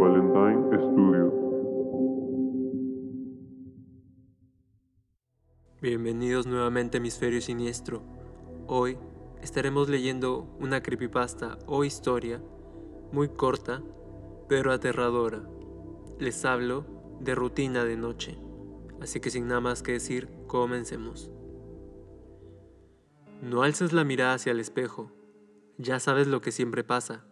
Estudio. Bienvenidos nuevamente a Hemisferio Siniestro. Hoy estaremos leyendo una creepypasta o historia muy corta pero aterradora. Les hablo de rutina de noche. Así que sin nada más que decir, comencemos. No alces la mirada hacia el espejo. Ya sabes lo que siempre pasa.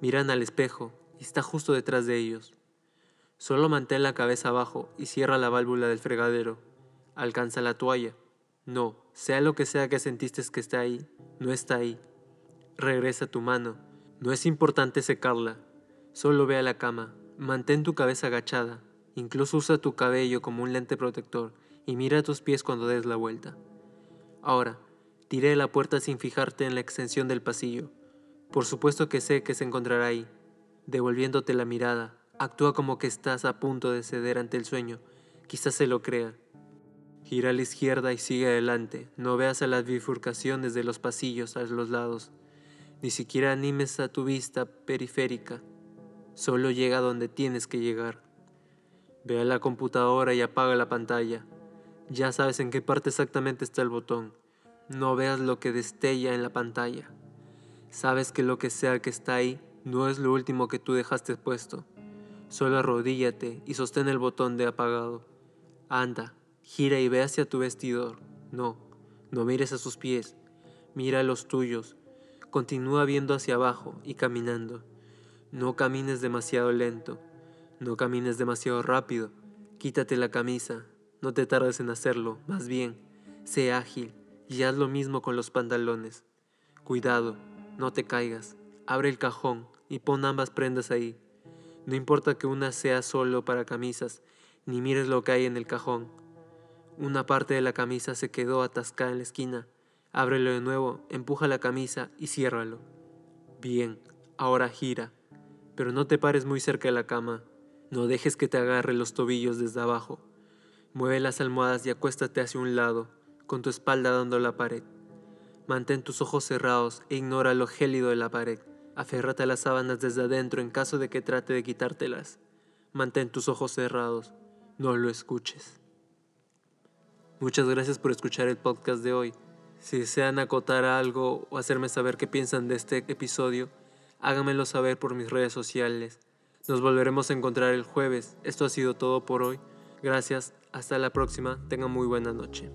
Miran al espejo está justo detrás de ellos. Solo mantén la cabeza abajo y cierra la válvula del fregadero. Alcanza la toalla. No, sea lo que sea que sentiste que está ahí, no está ahí. Regresa tu mano. No es importante secarla. Solo ve a la cama. Mantén tu cabeza agachada. Incluso usa tu cabello como un lente protector y mira tus pies cuando des la vuelta. Ahora, Tiré la puerta sin fijarte en la extensión del pasillo. Por supuesto que sé que se encontrará ahí. Devolviéndote la mirada, actúa como que estás a punto de ceder ante el sueño. Quizás se lo crea. Gira a la izquierda y sigue adelante. No veas a las bifurcaciones de los pasillos a los lados. Ni siquiera animes a tu vista periférica. Solo llega donde tienes que llegar. Ve a la computadora y apaga la pantalla. Ya sabes en qué parte exactamente está el botón. No veas lo que destella en la pantalla. Sabes que lo que sea que está ahí no es lo último que tú dejaste puesto. Solo arrodíllate y sostén el botón de apagado. Anda, gira y ve hacia tu vestidor. No, no mires a sus pies. Mira a los tuyos. Continúa viendo hacia abajo y caminando. No camines demasiado lento. No camines demasiado rápido. Quítate la camisa. No te tardes en hacerlo. Más bien, sé ágil y haz lo mismo con los pantalones. Cuidado, no te caigas. Abre el cajón y pon ambas prendas ahí. No importa que una sea solo para camisas, ni mires lo que hay en el cajón. Una parte de la camisa se quedó atascada en la esquina. Ábrelo de nuevo, empuja la camisa y ciérralo. Bien, ahora gira, pero no te pares muy cerca de la cama. No dejes que te agarre los tobillos desde abajo. Mueve las almohadas y acuéstate hacia un lado con tu espalda dando la pared. Mantén tus ojos cerrados e ignora lo gélido de la pared. Aférrate a las sábanas desde adentro en caso de que trate de quitártelas. Mantén tus ojos cerrados. No lo escuches. Muchas gracias por escuchar el podcast de hoy. Si desean acotar algo o hacerme saber qué piensan de este episodio, háganmelo saber por mis redes sociales. Nos volveremos a encontrar el jueves. Esto ha sido todo por hoy. Gracias. Hasta la próxima. Tengan muy buena noche.